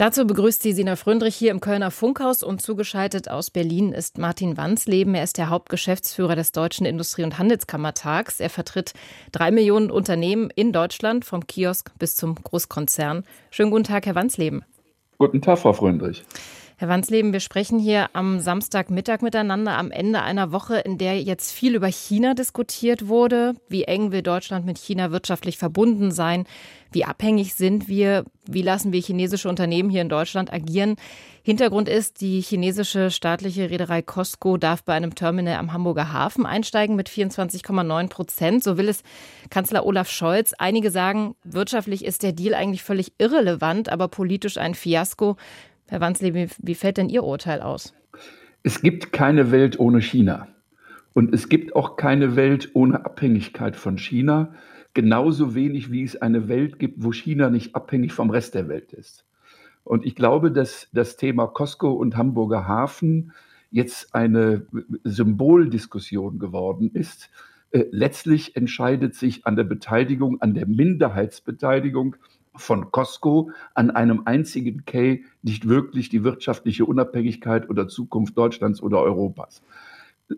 Dazu begrüßt sie Sina Fröndrich hier im Kölner Funkhaus und zugeschaltet aus Berlin ist Martin Wansleben. Er ist der Hauptgeschäftsführer des Deutschen Industrie- und Handelskammertags. Er vertritt drei Millionen Unternehmen in Deutschland, vom Kiosk bis zum Großkonzern. Schönen guten Tag, Herr Wansleben. Guten Tag, Frau Fröndrich. Herr Wansleben, wir sprechen hier am Samstagmittag miteinander am Ende einer Woche, in der jetzt viel über China diskutiert wurde. Wie eng will Deutschland mit China wirtschaftlich verbunden sein? Wie abhängig sind wir? Wie lassen wir chinesische Unternehmen hier in Deutschland agieren? Hintergrund ist, die chinesische staatliche Reederei Costco darf bei einem Terminal am Hamburger Hafen einsteigen mit 24,9 Prozent. So will es Kanzler Olaf Scholz. Einige sagen, wirtschaftlich ist der Deal eigentlich völlig irrelevant, aber politisch ein Fiasko. Herr Wansley, wie, wie fällt denn Ihr Urteil aus? Es gibt keine Welt ohne China. Und es gibt auch keine Welt ohne Abhängigkeit von China. Genauso wenig wie es eine Welt gibt, wo China nicht abhängig vom Rest der Welt ist. Und ich glaube, dass das Thema Costco und Hamburger Hafen jetzt eine Symboldiskussion geworden ist. Äh, letztlich entscheidet sich an der Beteiligung, an der Minderheitsbeteiligung von Costco an einem einzigen Key nicht wirklich die wirtschaftliche Unabhängigkeit oder Zukunft Deutschlands oder Europas.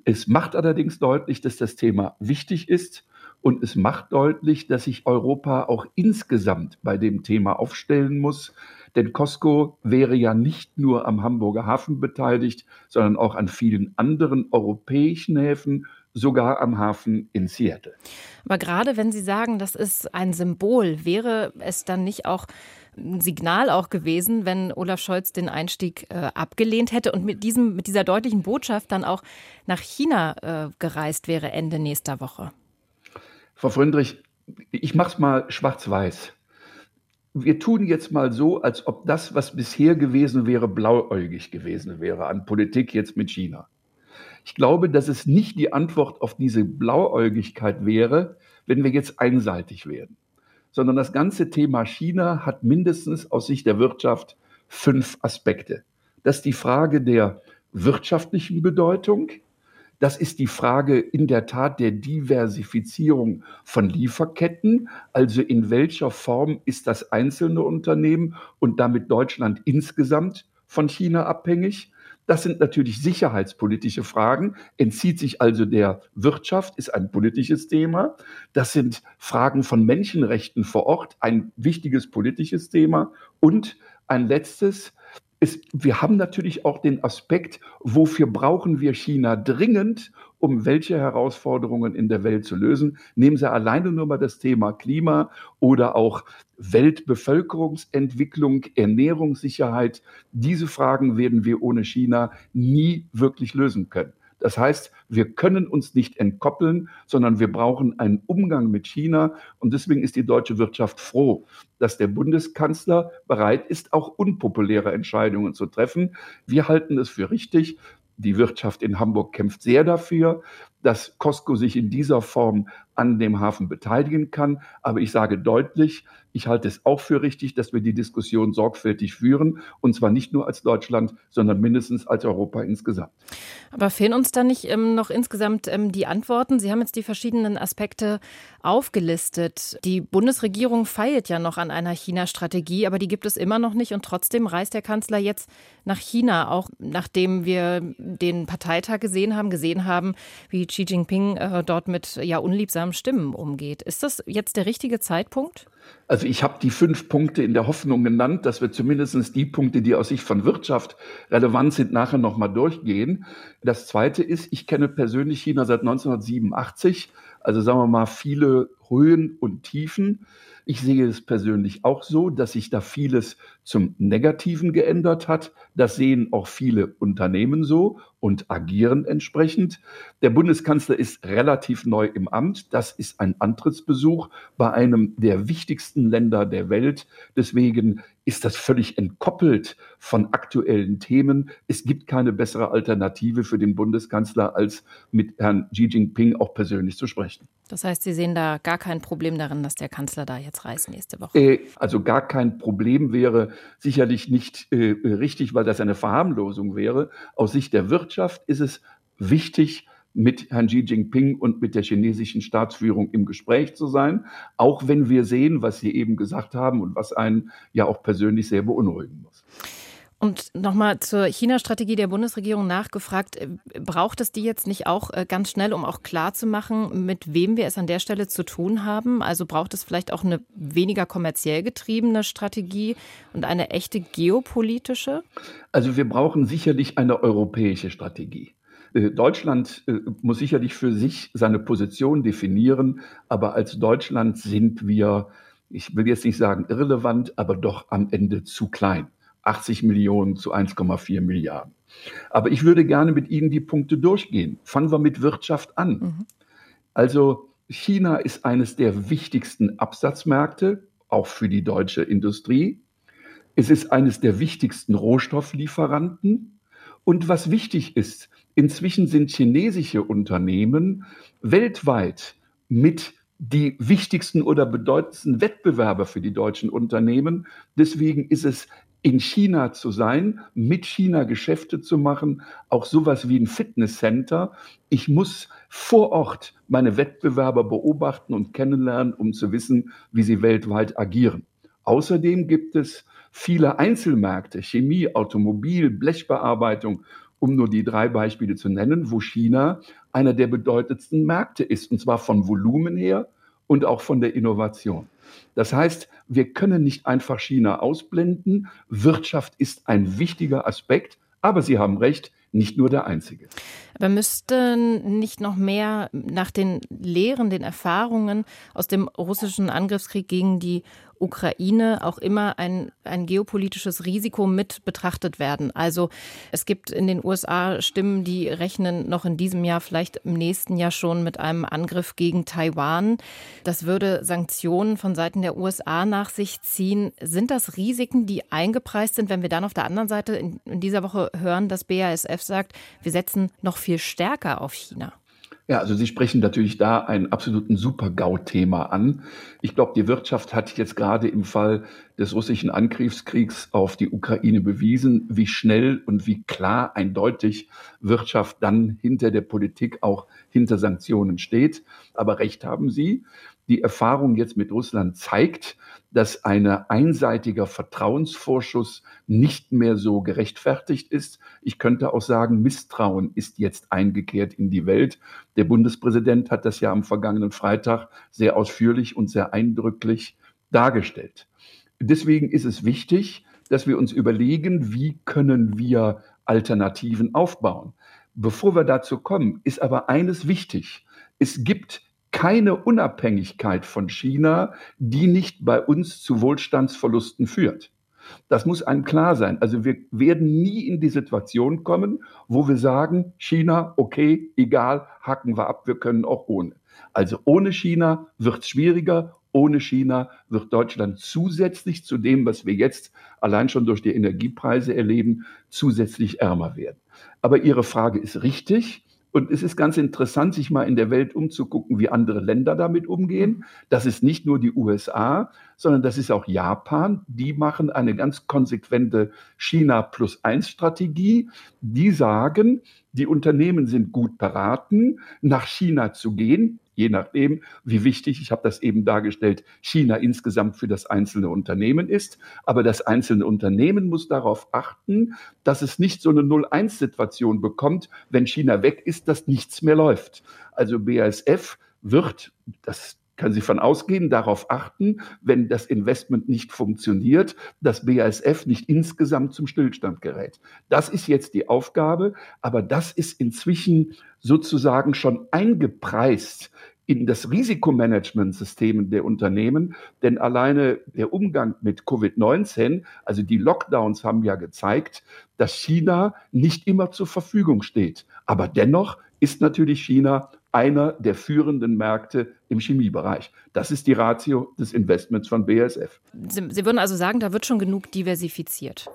Es macht allerdings deutlich, dass das Thema wichtig ist und es macht deutlich, dass sich Europa auch insgesamt bei dem Thema aufstellen muss. Denn Costco wäre ja nicht nur am Hamburger Hafen beteiligt, sondern auch an vielen anderen europäischen Häfen, sogar am Hafen in Seattle. Aber gerade wenn Sie sagen, das ist ein Symbol, wäre es dann nicht auch ein Signal auch gewesen, wenn Olaf Scholz den Einstieg äh, abgelehnt hätte und mit, diesem, mit dieser deutlichen Botschaft dann auch nach China äh, gereist wäre Ende nächster Woche? Frau Fröndrich, ich mache es mal schwarz-weiß. Wir tun jetzt mal so, als ob das, was bisher gewesen wäre, blauäugig gewesen wäre an Politik jetzt mit China. Ich glaube, dass es nicht die Antwort auf diese Blauäugigkeit wäre, wenn wir jetzt einseitig werden, sondern das ganze Thema China hat mindestens aus Sicht der Wirtschaft fünf Aspekte. Das ist die Frage der wirtschaftlichen Bedeutung. Das ist die Frage in der Tat der Diversifizierung von Lieferketten. Also in welcher Form ist das einzelne Unternehmen und damit Deutschland insgesamt von China abhängig? Das sind natürlich sicherheitspolitische Fragen, entzieht sich also der Wirtschaft, ist ein politisches Thema. Das sind Fragen von Menschenrechten vor Ort, ein wichtiges politisches Thema. Und ein letztes, ist, wir haben natürlich auch den Aspekt, wofür brauchen wir China dringend, um welche Herausforderungen in der Welt zu lösen. Nehmen Sie alleine nur mal das Thema Klima oder auch Weltbevölkerungsentwicklung, Ernährungssicherheit. Diese Fragen werden wir ohne China nie wirklich lösen können. Das heißt, wir können uns nicht entkoppeln, sondern wir brauchen einen Umgang mit China. Und deswegen ist die deutsche Wirtschaft froh, dass der Bundeskanzler bereit ist, auch unpopuläre Entscheidungen zu treffen. Wir halten es für richtig, die Wirtschaft in Hamburg kämpft sehr dafür, dass Costco sich in dieser Form an dem Hafen beteiligen kann. Aber ich sage deutlich, ich halte es auch für richtig, dass wir die Diskussion sorgfältig führen. Und zwar nicht nur als Deutschland, sondern mindestens als Europa insgesamt. Aber fehlen uns da nicht ähm, noch insgesamt ähm, die Antworten? Sie haben jetzt die verschiedenen Aspekte aufgelistet. Die Bundesregierung feilt ja noch an einer China-Strategie, aber die gibt es immer noch nicht. Und trotzdem reist der Kanzler jetzt nach China, auch nachdem wir den Parteitag gesehen haben, gesehen haben, wie Xi Jinping äh, dort mit ja unliebsamen Stimmen umgeht. Ist das jetzt der richtige Zeitpunkt? Also ich habe die fünf Punkte in der Hoffnung genannt, dass wir zumindest die Punkte, die aus Sicht von Wirtschaft relevant sind, nachher nochmal durchgehen. Das Zweite ist, ich kenne persönlich China seit 1987, also sagen wir mal viele Höhen und Tiefen. Ich sehe es persönlich auch so, dass sich da vieles zum Negativen geändert hat. Das sehen auch viele Unternehmen so und agieren entsprechend. Der Bundeskanzler ist relativ neu im Amt. Das ist ein Antrittsbesuch bei einem der wichtigsten Länder der Welt. Deswegen ist das völlig entkoppelt von aktuellen Themen. Es gibt keine bessere Alternative für den Bundeskanzler, als mit Herrn Xi Jinping auch persönlich zu sprechen. Das heißt, Sie sehen da gar kein Problem darin, dass der Kanzler da jetzt reist nächste Woche? Äh, also gar kein Problem wäre sicherlich nicht äh, richtig, weil das eine Verharmlosung wäre. Aus Sicht der Wirtschaft ist es wichtig, mit Herrn Xi Jinping und mit der chinesischen Staatsführung im Gespräch zu sein, auch wenn wir sehen, was Sie eben gesagt haben und was einen ja auch persönlich sehr beunruhigen muss. Und nochmal zur China-Strategie der Bundesregierung nachgefragt. Braucht es die jetzt nicht auch äh, ganz schnell, um auch klarzumachen, mit wem wir es an der Stelle zu tun haben? Also braucht es vielleicht auch eine weniger kommerziell getriebene Strategie und eine echte geopolitische? Also wir brauchen sicherlich eine europäische Strategie. Äh, Deutschland muss sicherlich für sich seine Position definieren, aber als Deutschland sind wir, ich will jetzt nicht sagen irrelevant, aber doch am Ende zu klein. 80 Millionen zu 1,4 Milliarden. Aber ich würde gerne mit Ihnen die Punkte durchgehen. Fangen wir mit Wirtschaft an. Mhm. Also China ist eines der wichtigsten Absatzmärkte, auch für die deutsche Industrie. Es ist eines der wichtigsten Rohstofflieferanten. Und was wichtig ist, inzwischen sind chinesische Unternehmen weltweit mit die wichtigsten oder bedeutendsten Wettbewerber für die deutschen Unternehmen. Deswegen ist es in China zu sein, mit China Geschäfte zu machen, auch sowas wie ein Fitnesscenter. Ich muss vor Ort meine Wettbewerber beobachten und kennenlernen, um zu wissen, wie sie weltweit agieren. Außerdem gibt es viele Einzelmärkte, Chemie, Automobil, Blechbearbeitung, um nur die drei Beispiele zu nennen, wo China einer der bedeutendsten Märkte ist, und zwar von Volumen her und auch von der Innovation. Das heißt, wir können nicht einfach China ausblenden. Wirtschaft ist ein wichtiger Aspekt, aber Sie haben recht, nicht nur der einzige. Aber müssten nicht noch mehr nach den Lehren, den Erfahrungen aus dem russischen Angriffskrieg gegen die Ukraine auch immer ein, ein geopolitisches Risiko mit betrachtet werden. Also es gibt in den USA Stimmen, die rechnen noch in diesem Jahr, vielleicht im nächsten Jahr schon mit einem Angriff gegen Taiwan. Das würde Sanktionen von Seiten der USA nach sich ziehen. Sind das Risiken, die eingepreist sind, wenn wir dann auf der anderen Seite in, in dieser Woche hören, dass BASF sagt, wir setzen noch viel stärker auf China? Ja, also Sie sprechen natürlich da einen absoluten Super-GAU-Thema an. Ich glaube, die Wirtschaft hat jetzt gerade im Fall des russischen Angriffskriegs auf die Ukraine bewiesen, wie schnell und wie klar eindeutig Wirtschaft dann hinter der Politik auch hinter Sanktionen steht. Aber recht haben Sie. Die Erfahrung jetzt mit Russland zeigt, dass ein einseitiger Vertrauensvorschuss nicht mehr so gerechtfertigt ist. Ich könnte auch sagen, Misstrauen ist jetzt eingekehrt in die Welt. Der Bundespräsident hat das ja am vergangenen Freitag sehr ausführlich und sehr eindrücklich dargestellt. Deswegen ist es wichtig, dass wir uns überlegen, wie können wir Alternativen aufbauen. Bevor wir dazu kommen, ist aber eines wichtig. Es gibt keine Unabhängigkeit von China, die nicht bei uns zu Wohlstandsverlusten führt. Das muss einem klar sein. Also wir werden nie in die Situation kommen, wo wir sagen, China, okay, egal, hacken wir ab, wir können auch ohne. Also ohne China wird es schwieriger. Ohne China wird Deutschland zusätzlich zu dem, was wir jetzt allein schon durch die Energiepreise erleben, zusätzlich ärmer werden. Aber Ihre Frage ist richtig. Und es ist ganz interessant, sich mal in der Welt umzugucken, wie andere Länder damit umgehen. Das ist nicht nur die USA, sondern das ist auch Japan. Die machen eine ganz konsequente China plus eins Strategie. Die sagen, die Unternehmen sind gut beraten, nach China zu gehen, je nachdem, wie wichtig, ich habe das eben dargestellt, China insgesamt für das einzelne Unternehmen ist. Aber das einzelne Unternehmen muss darauf achten, dass es nicht so eine Null-Eins-Situation bekommt, wenn China weg ist, dass nichts mehr läuft. Also BASF wird, das können Sie von ausgehen, darauf achten, wenn das Investment nicht funktioniert, dass BASF nicht insgesamt zum Stillstand gerät. Das ist jetzt die Aufgabe, aber das ist inzwischen sozusagen schon eingepreist in das Risikomanagementsystem der Unternehmen, denn alleine der Umgang mit Covid-19, also die Lockdowns haben ja gezeigt, dass China nicht immer zur Verfügung steht. Aber dennoch ist natürlich China einer der führenden Märkte im Chemiebereich. Das ist die Ratio des Investments von BASF. Sie, Sie würden also sagen, da wird schon genug diversifiziert.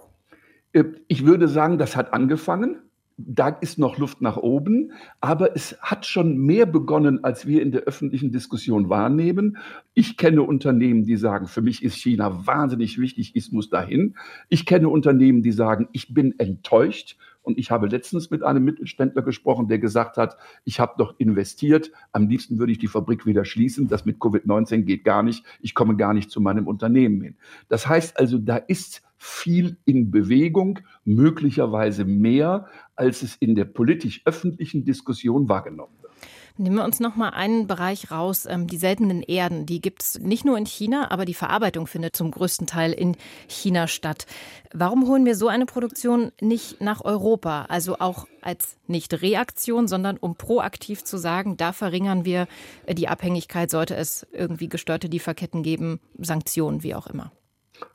Äh, ich würde sagen, das hat angefangen. Da ist noch Luft nach oben, aber es hat schon mehr begonnen, als wir in der öffentlichen Diskussion wahrnehmen. Ich kenne Unternehmen, die sagen, für mich ist China wahnsinnig wichtig, ich muss dahin. Ich kenne Unternehmen, die sagen, ich bin enttäuscht Und ich habe letztens mit einem Mittelständler gesprochen, der gesagt hat, ich habe doch investiert, am liebsten würde ich die Fabrik wieder schließen, das mit Covid-19 geht gar nicht, ich komme gar nicht zu meinem Unternehmen hin. Das heißt also, da ist viel in Bewegung, möglicherweise mehr, als es in der politisch-öffentlichen Diskussion wahrgenommen wird. Nehmen wir uns noch mal einen Bereich raus. Ähm, die seltenen Erden, die gibt es nicht nur in China, aber die Verarbeitung findet zum größten Teil in China statt. Warum holen wir so eine Produktion nicht nach Europa? Also auch als nicht Reaktion, sondern um proaktiv zu sagen, da verringern wir die Abhängigkeit, sollte es irgendwie gestörte Lieferketten geben, Sanktionen, wie auch immer.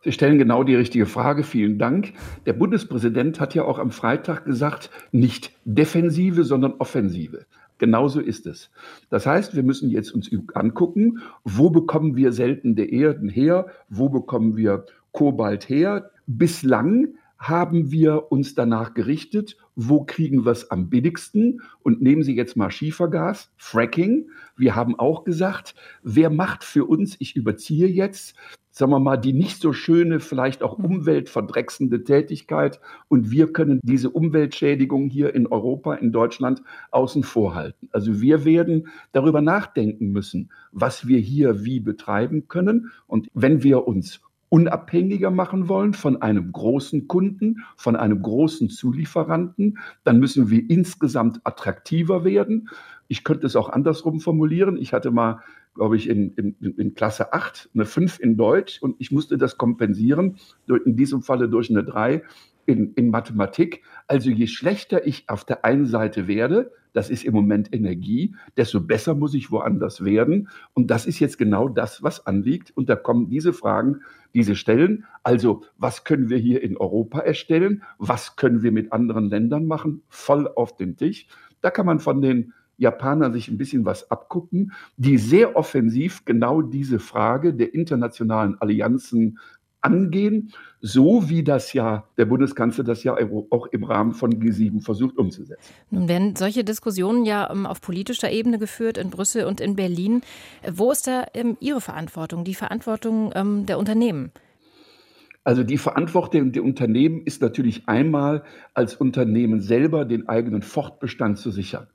Sie stellen genau die richtige Frage. Vielen Dank. Der Bundespräsident hat ja auch am Freitag gesagt, nicht Defensive, sondern Offensive. Genauso ist es. Das heißt, wir müssen jetzt uns angucken, wo bekommen wir seltene Erden her, wo bekommen wir Kobalt her. Bislang haben wir uns danach gerichtet, wo kriegen wir es am billigsten? Und nehmen Sie jetzt mal Schiefergas, Fracking. Wir haben auch gesagt, wer macht für uns, ich überziehe jetzt, sagen wir mal, die nicht so schöne, vielleicht auch mhm. umweltverdrecksende Tätigkeit. Und wir können diese Umweltschädigung hier in Europa, in Deutschland außen vor halten. Also wir werden darüber nachdenken müssen, was wir hier wie betreiben können. Und wenn wir uns unabhängiger machen wollen von einem großen Kunden, von einem großen Zulieferanten, dann müssen wir insgesamt attraktiver werden. Ich könnte es auch andersrum formulieren. Ich hatte mal glaube ich, in, in, in Klasse 8 eine 5 in Deutsch und ich musste das kompensieren, in diesem Falle durch eine 3 in, in Mathematik. Also je schlechter ich auf der einen Seite werde, das ist im Moment Energie, desto besser muss ich woanders werden. Und das ist jetzt genau das, was anliegt. Und da kommen diese Fragen, diese stellen. Also, was können wir hier in Europa erstellen? Was können wir mit anderen Ländern machen? Voll auf den Tisch. Da kann man von den Japaner sich ein bisschen was abgucken, die sehr offensiv genau diese Frage der internationalen Allianzen angehen, so wie das ja der Bundeskanzler das ja auch im Rahmen von G7 versucht umzusetzen. Nun werden solche Diskussionen ja ähm, auf politischer Ebene geführt in Brüssel und in Berlin. Wo ist da ähm, Ihre Verantwortung, die Verantwortung ähm, der Unternehmen? Also die Verantwortung der Unternehmen ist natürlich einmal als Unternehmen selber den eigenen Fortbestand zu sichern.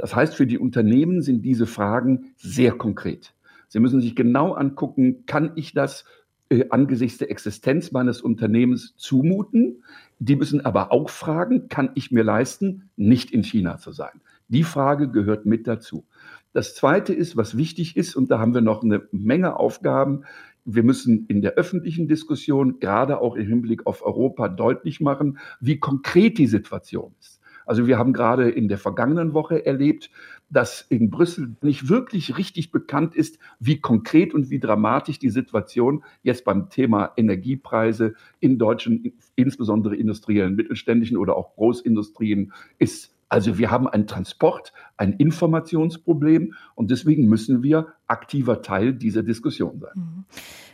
Das heißt, für die Unternehmen sind diese Fragen sehr konkret. Sie müssen sich genau angucken, kann ich das äh, angesichts der Existenz meines Unternehmens zumuten? Die müssen aber auch fragen, kann ich mir leisten, nicht in China zu sein? Die Frage gehört mit dazu. Das Zweite ist, was wichtig ist, und da haben wir noch eine Menge Aufgaben, wir müssen in der öffentlichen Diskussion, gerade auch im Hinblick auf Europa, deutlich machen, wie konkret die Situation ist. Also wir haben gerade in der vergangenen Woche erlebt, dass in Brüssel nicht wirklich richtig bekannt ist, wie konkret und wie dramatisch die Situation jetzt beim Thema Energiepreise in deutschen, insbesondere industriellen, mittelständischen oder auch Großindustrien ist. Also wir haben ein Transport, ein Informationsproblem und deswegen müssen wir aktiver Teil dieser Diskussion sein. Mhm.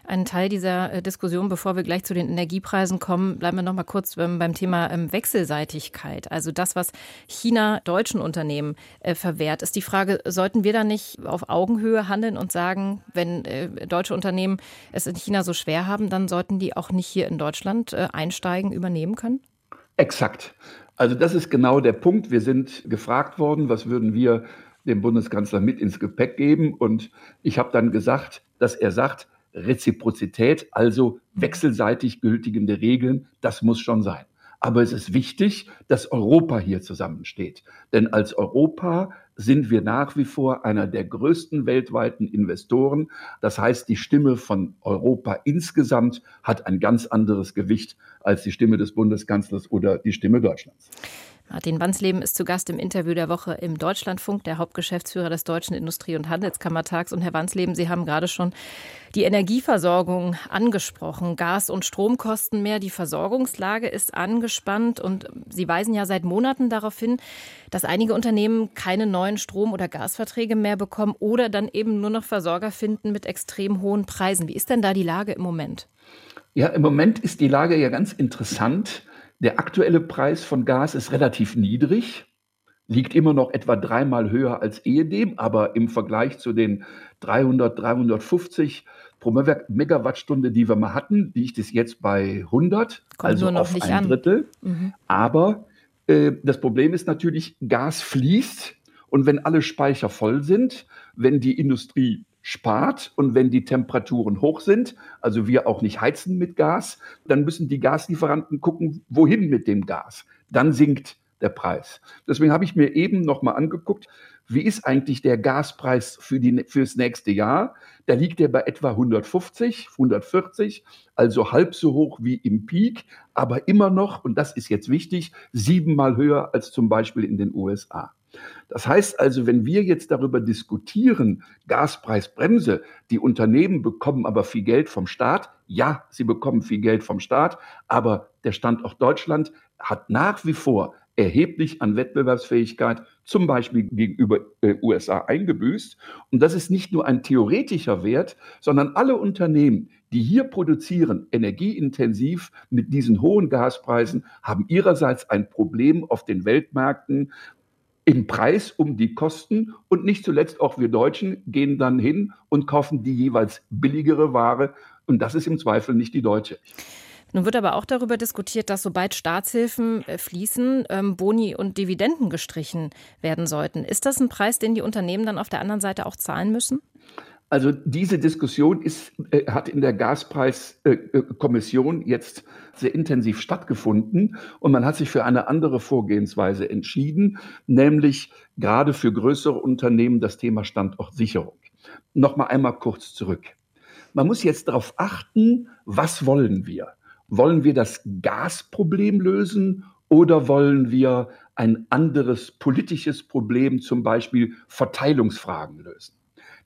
Ein Teil dieser äh, Diskussion, bevor wir gleich zu den Energiepreisen kommen, bleiben wir noch mal kurz ähm, beim Thema ähm, Wechselseitigkeit. Also das, was China deutschen Unternehmen äh, verwehrt, ist die Frage, sollten wir da nicht auf Augenhöhe handeln und sagen, wenn äh, deutsche Unternehmen es in China so schwer haben, dann sollten die auch nicht hier in Deutschland einsteigen, übernehmen können? Exakt. Also das ist genau der Punkt. Wir sind gefragt worden, was würden wir dem Bundeskanzler mit ins Gepäck geben? Und ich habe dann gesagt, dass er sagt, Reziprozität, also wechselseitig gültigende Regeln, das muss schon sein. Aber es ist wichtig, dass Europa hier zusammensteht. Denn als Europa sind wir nach wie vor einer der größten weltweiten Investoren. Das heißt, die Stimme von Europa insgesamt hat ein ganz anderes Gewicht als die Stimme des Bundeskanzlers oder die Stimme Deutschlands. Martin Wansleben ist zu Gast im Interview der Woche im Deutschlandfunk, der Hauptgeschäftsführer des Deutschen Industrie- und Handelskammertags. Und Herr Wansleben, Sie haben gerade schon die Energieversorgung angesprochen. Gas- und Stromkosten mehr. Die Versorgungslage ist angespannt und Sie weisen ja seit Monaten darauf hin, dass einige Unternehmen keine neuen Strom- oder Gasverträge mehr bekommen oder dann eben nur noch Versorger finden mit extrem hohen Preisen. Wie ist denn da die Lage im Moment? Ja, im Moment ist die Lage ja ganz interessant. Der aktuelle Preis von Gas ist relativ niedrig, liegt immer noch etwa dreimal höher als ehedem, aber im Vergleich zu den 300, 350 pro Megawattstunde, die wir mal hatten, liegt es jetzt bei 100, Kommt also auf ein an. Drittel. Mhm. Aber Äh, das Problem ist natürlich, Gas fließt und wenn alle Speicher voll sind, wenn die Industrie spart und wenn die Temperaturen hoch sind, also wir auch nicht heizen mit Gas, dann müssen die Gaslieferanten gucken, wohin mit dem Gas. Dann sinkt der Preis. Deswegen habe ich mir eben noch mal angeguckt, wie ist eigentlich der Gaspreis für die, fürs nächste Jahr? Da liegt er bei etwa 150, 140, also halb so hoch wie im Peak, aber immer noch, und das ist jetzt wichtig, siebenmal höher als zum Beispiel in den USA. Das heißt also, wenn wir jetzt darüber diskutieren, Gaspreisbremse, die Unternehmen bekommen aber viel Geld vom Staat, ja, sie bekommen viel Geld vom Staat, aber der Standort Deutschland hat nach wie vor erheblich an Wettbewerbsfähigkeit, zum Beispiel gegenüber äh, USA, eingebüßt. Und das ist nicht nur ein theoretischer Wert, sondern alle Unternehmen, die hier produzieren, energieintensiv mit diesen hohen Gaspreisen, haben ihrerseits ein Problem auf den Weltmärkten, im Preis um die Kosten und nicht zuletzt auch wir Deutschen gehen dann hin und kaufen die jeweils billigere Ware und das ist im Zweifel nicht die deutsche. Nun wird aber auch darüber diskutiert, dass sobald Staatshilfen äh, fließen, ähm, Boni und Dividenden gestrichen werden sollten. Ist das ein Preis, den die Unternehmen dann auf der anderen Seite auch zahlen müssen? Also diese Diskussion ist, äh, hat in der Gaspreiskommission äh, jetzt sehr intensiv stattgefunden und man hat sich für eine andere Vorgehensweise entschieden, nämlich gerade für größere Unternehmen das Thema Standortsicherung. Nochmal einmal kurz zurück. Man muss jetzt darauf achten, was wollen wir? Wollen wir das Gasproblem lösen oder wollen wir ein anderes politisches Problem, zum Beispiel Verteilungsfragen lösen?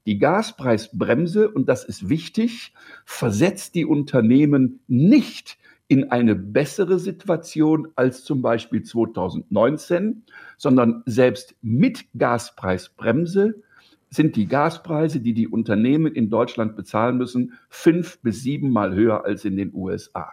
Die Gaspreisbremse, und das ist wichtig, versetzt die Unternehmen nicht in eine bessere Situation als zum Beispiel 2019, sondern selbst mit Gaspreisbremse sind die Gaspreise, die die Unternehmen in Deutschland bezahlen müssen, fünf bis siebenmal höher als in den USA.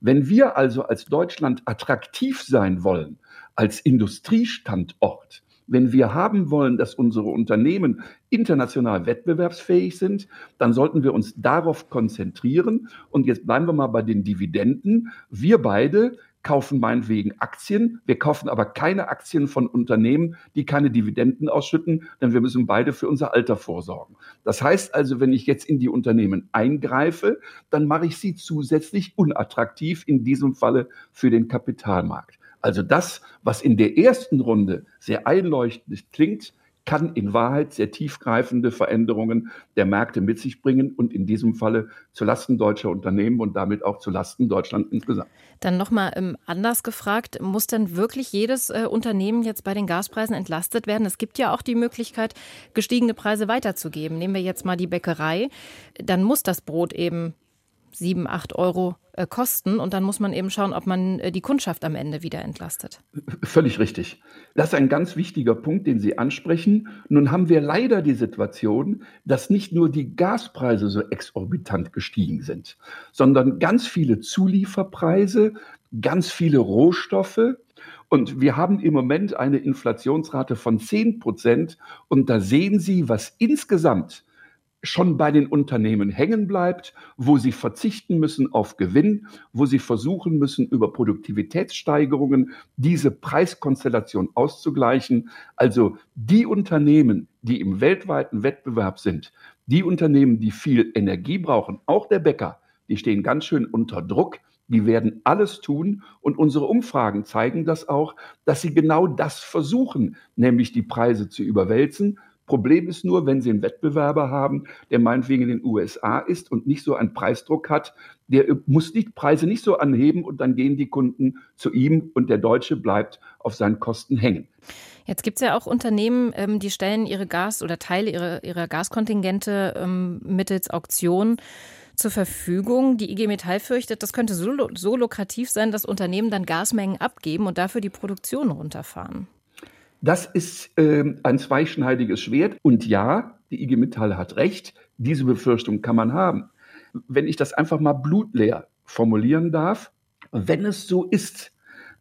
Wenn wir also als Deutschland attraktiv sein wollen, als Industriestandort, wenn wir haben wollen, dass unsere Unternehmen international wettbewerbsfähig sind, dann sollten wir uns darauf konzentrieren. Und jetzt bleiben wir mal bei den Dividenden. Wir beide kaufen meinetwegen Aktien. Wir kaufen aber keine Aktien von Unternehmen, die keine Dividenden ausschütten, denn wir müssen beide für unser Alter vorsorgen. Das heißt also, wenn ich jetzt in die Unternehmen eingreife, dann mache ich sie zusätzlich unattraktiv, in diesem Falle für den Kapitalmarkt. Also das, was in der ersten Runde sehr einleuchtend klingt, kann in Wahrheit sehr tiefgreifende Veränderungen der Märkte mit sich bringen und in diesem Falle zulasten deutscher Unternehmen und damit auch zulasten Deutschland insgesamt. Dann nochmal ähm, anders gefragt, muss denn wirklich jedes äh, Unternehmen jetzt bei den Gaspreisen entlastet werden? Es gibt ja auch die Möglichkeit, gestiegene Preise weiterzugeben. Nehmen wir jetzt mal die Bäckerei, dann muss das Brot eben sieben, acht Euro äh, kosten. Und dann muss man eben schauen, ob man äh, die Kundschaft am Ende wieder entlastet. Völlig richtig. Das ist ein ganz wichtiger Punkt, den Sie ansprechen. Nun haben wir leider die Situation, dass nicht nur die Gaspreise so exorbitant gestiegen sind, sondern ganz viele Zulieferpreise, ganz viele Rohstoffe. Und wir haben im Moment eine Inflationsrate von 10 Prozent. Und da sehen Sie, was insgesamt schon bei den Unternehmen hängen bleibt, wo sie verzichten müssen auf Gewinn, wo sie versuchen müssen, über Produktivitätssteigerungen diese Preiskonstellation auszugleichen. Also die Unternehmen, die im weltweiten Wettbewerb sind, die Unternehmen, die viel Energie brauchen, auch der Bäcker, die stehen ganz schön unter Druck. Die werden alles tun und unsere Umfragen zeigen das auch, dass sie genau das versuchen, nämlich die Preise zu überwälzen, Problem ist nur, wenn Sie einen Wettbewerber haben, der meinetwegen in den USA ist und nicht so einen Preisdruck hat, der muss die Preise nicht so anheben und dann gehen die Kunden zu ihm und der Deutsche bleibt auf seinen Kosten hängen. Jetzt gibt es ja auch Unternehmen, ähm, die stellen ihre Gas- oder Teile ihrer, ihrer Gaskontingente ähm, mittels Auktion zur Verfügung. Die IG Metall fürchtet, das könnte so, so lukrativ sein, dass Unternehmen dann Gasmengen abgeben und dafür die Produktion runterfahren. Das ist äh, ein zweischneidiges Schwert. Und ja, die IG Metall hat recht, diese Befürchtung kann man haben. Wenn ich das einfach mal blutleer formulieren darf, wenn es so ist,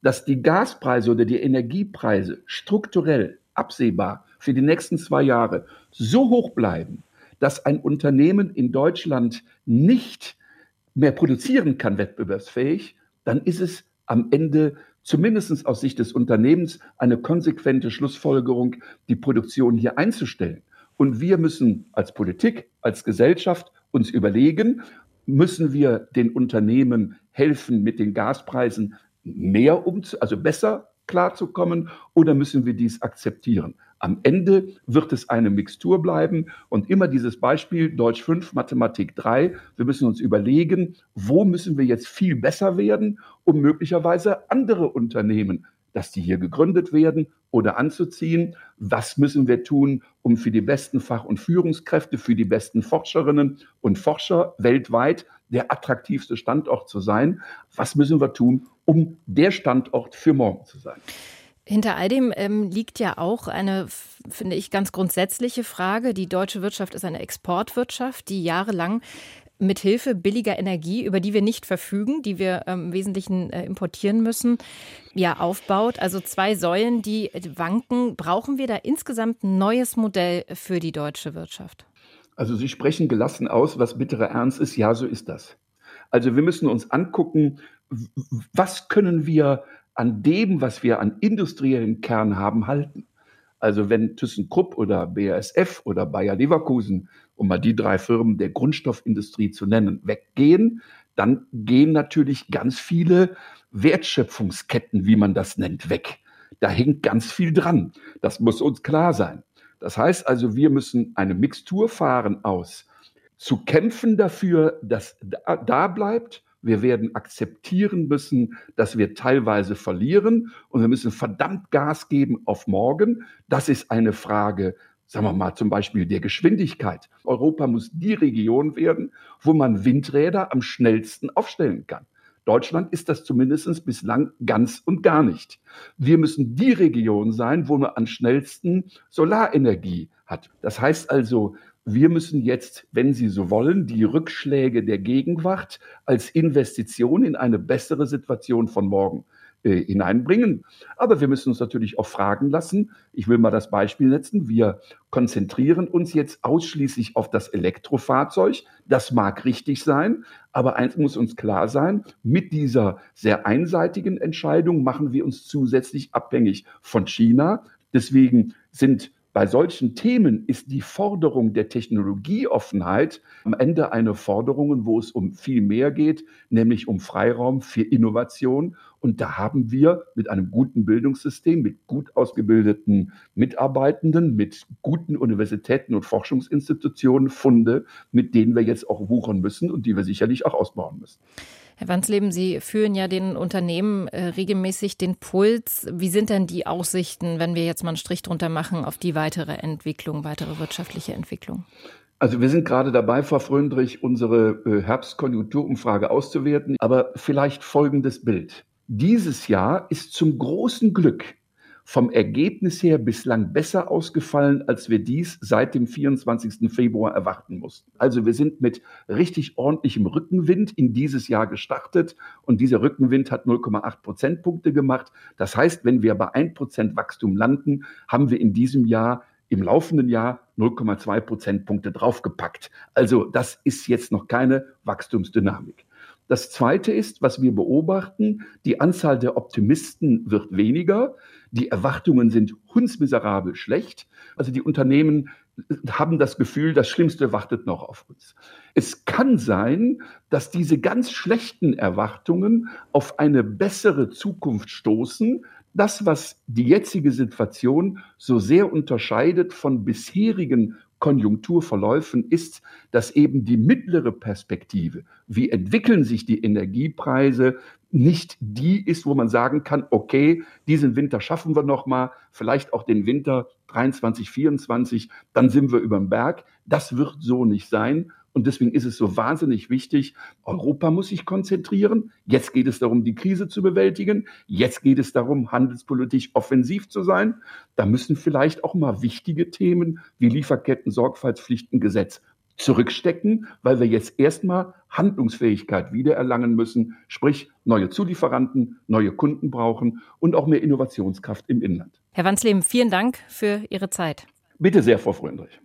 dass die Gaspreise oder die Energiepreise strukturell absehbar für die nächsten zwei Jahre so hoch bleiben, dass ein Unternehmen in Deutschland nicht mehr produzieren kann, wettbewerbsfähig, dann ist es am Ende zumindest aus Sicht des Unternehmens eine konsequente Schlussfolgerung, die Produktion hier einzustellen. Und wir müssen als Politik, als Gesellschaft uns überlegen, müssen wir den Unternehmen helfen, mit den Gaspreisen mehr um, also besser klarzukommen oder müssen wir dies akzeptieren? Am Ende wird es eine Mixtur bleiben und immer dieses Beispiel Deutsch 5, Mathematik 3. Wir müssen uns überlegen, wo müssen wir jetzt viel besser werden, um möglicherweise andere Unternehmen, dass die hier gegründet werden oder anzuziehen. Was müssen wir tun, um für die besten Fach- und Führungskräfte, für die besten Forscherinnen und Forscher weltweit der attraktivste Standort zu sein? Was müssen wir tun, um der Standort für morgen zu sein? Hinter all dem ähm, liegt ja auch eine, finde ich, ganz grundsätzliche Frage. Die deutsche Wirtschaft ist eine Exportwirtschaft, die jahrelang mit Hilfe billiger Energie, über die wir nicht verfügen, die wir ähm, im Wesentlichen äh, importieren müssen, ja aufbaut. Also zwei Säulen, die wanken. Brauchen wir da insgesamt ein neues Modell für die deutsche Wirtschaft? Also Sie sprechen gelassen aus, was bitterer Ernst ist. Ja, so ist das. Also wir müssen uns angucken, was können wir an dem, was wir an industriellen Kern haben, halten. Also wenn ThyssenKrupp oder BASF oder Bayer Leverkusen, um mal die drei Firmen der Grundstoffindustrie zu nennen, weggehen, dann gehen natürlich ganz viele Wertschöpfungsketten, wie man das nennt, weg. Da hängt ganz viel dran. Das muss uns klar sein. Das heißt also, wir müssen eine Mixtur fahren aus zu kämpfen dafür, dass da bleibt wir werden akzeptieren müssen, dass wir teilweise verlieren und wir müssen verdammt Gas geben auf morgen. Das ist eine Frage, sagen wir mal zum Beispiel der Geschwindigkeit. Europa muss die Region werden, wo man Windräder am schnellsten aufstellen kann. Deutschland ist das zumindest bislang ganz und gar nicht. Wir müssen die Region sein, wo man am schnellsten Solarenergie hat. Das heißt also, wir müssen jetzt, wenn Sie so wollen, die Rückschläge der Gegenwart als Investition in eine bessere Situation von morgen äh, hineinbringen. Aber wir müssen uns natürlich auch fragen lassen. Ich will mal das Beispiel setzen. Wir konzentrieren uns jetzt ausschließlich auf das Elektrofahrzeug. Das mag richtig sein, aber eins muss uns klar sein, mit dieser sehr einseitigen Entscheidung machen wir uns zusätzlich abhängig von China. Deswegen sind bei solchen Themen ist die Forderung der Technologieoffenheit am Ende eine Forderung, wo es um viel mehr geht, nämlich um Freiraum für Innovation. Und da haben wir mit einem guten Bildungssystem, mit gut ausgebildeten Mitarbeitenden, mit guten Universitäten und Forschungsinstitutionen Funde, mit denen wir jetzt auch wuchern müssen und die wir sicherlich auch ausbauen müssen. Herr Wansleben, Sie führen ja den Unternehmen äh, regelmäßig den Puls. Wie sind denn die Aussichten, wenn wir jetzt mal einen Strich drunter machen, auf die weitere Entwicklung, weitere wirtschaftliche Entwicklung? Also wir sind gerade dabei, Frau Fröndrich, unsere äh, Herbstkonjunkturumfrage auszuwerten. Aber vielleicht folgendes Bild. Dieses Jahr ist zum großen Glück vom Ergebnis her bislang besser ausgefallen, als wir dies seit dem 24. Februar erwarten mussten. Also wir sind mit richtig ordentlichem Rückenwind in dieses Jahr gestartet und dieser Rückenwind hat 0,8 Prozentpunkte gemacht. Das heißt, wenn wir bei 1 Prozent Wachstum landen, haben wir in diesem Jahr im laufenden Jahr 0,2 Prozentpunkte draufgepackt. Also das ist jetzt noch keine Wachstumsdynamik. Das Zweite ist, was wir beobachten, die Anzahl der Optimisten wird weniger, die Erwartungen sind hundsmiserabel schlecht. Also die Unternehmen haben das Gefühl, das Schlimmste wartet noch auf uns. Es kann sein, dass diese ganz schlechten Erwartungen auf eine bessere Zukunft stoßen. Das, was die jetzige Situation so sehr unterscheidet von bisherigen Konjunkturverläufen ist, dass eben die mittlere Perspektive, wie entwickeln sich die Energiepreise, nicht die ist, wo man sagen kann, okay, diesen Winter schaffen wir noch mal, vielleicht auch den Winter 23, 24, dann sind wir über dem Berg. Das wird so nicht sein. Und deswegen ist es so wahnsinnig wichtig, Europa muss sich konzentrieren. Jetzt geht es darum, die Krise zu bewältigen. Jetzt geht es darum, handelspolitisch offensiv zu sein. Da müssen vielleicht auch mal wichtige Themen wie Lieferketten, Sorgfaltspflichtengesetz zurückstecken, weil wir jetzt erstmal Handlungsfähigkeit wiedererlangen müssen, sprich neue Zulieferanten, neue Kunden brauchen und auch mehr Innovationskraft im Inland. Herr Wansleben, vielen Dank für Ihre Zeit. Bitte sehr, Frau Fröndrich.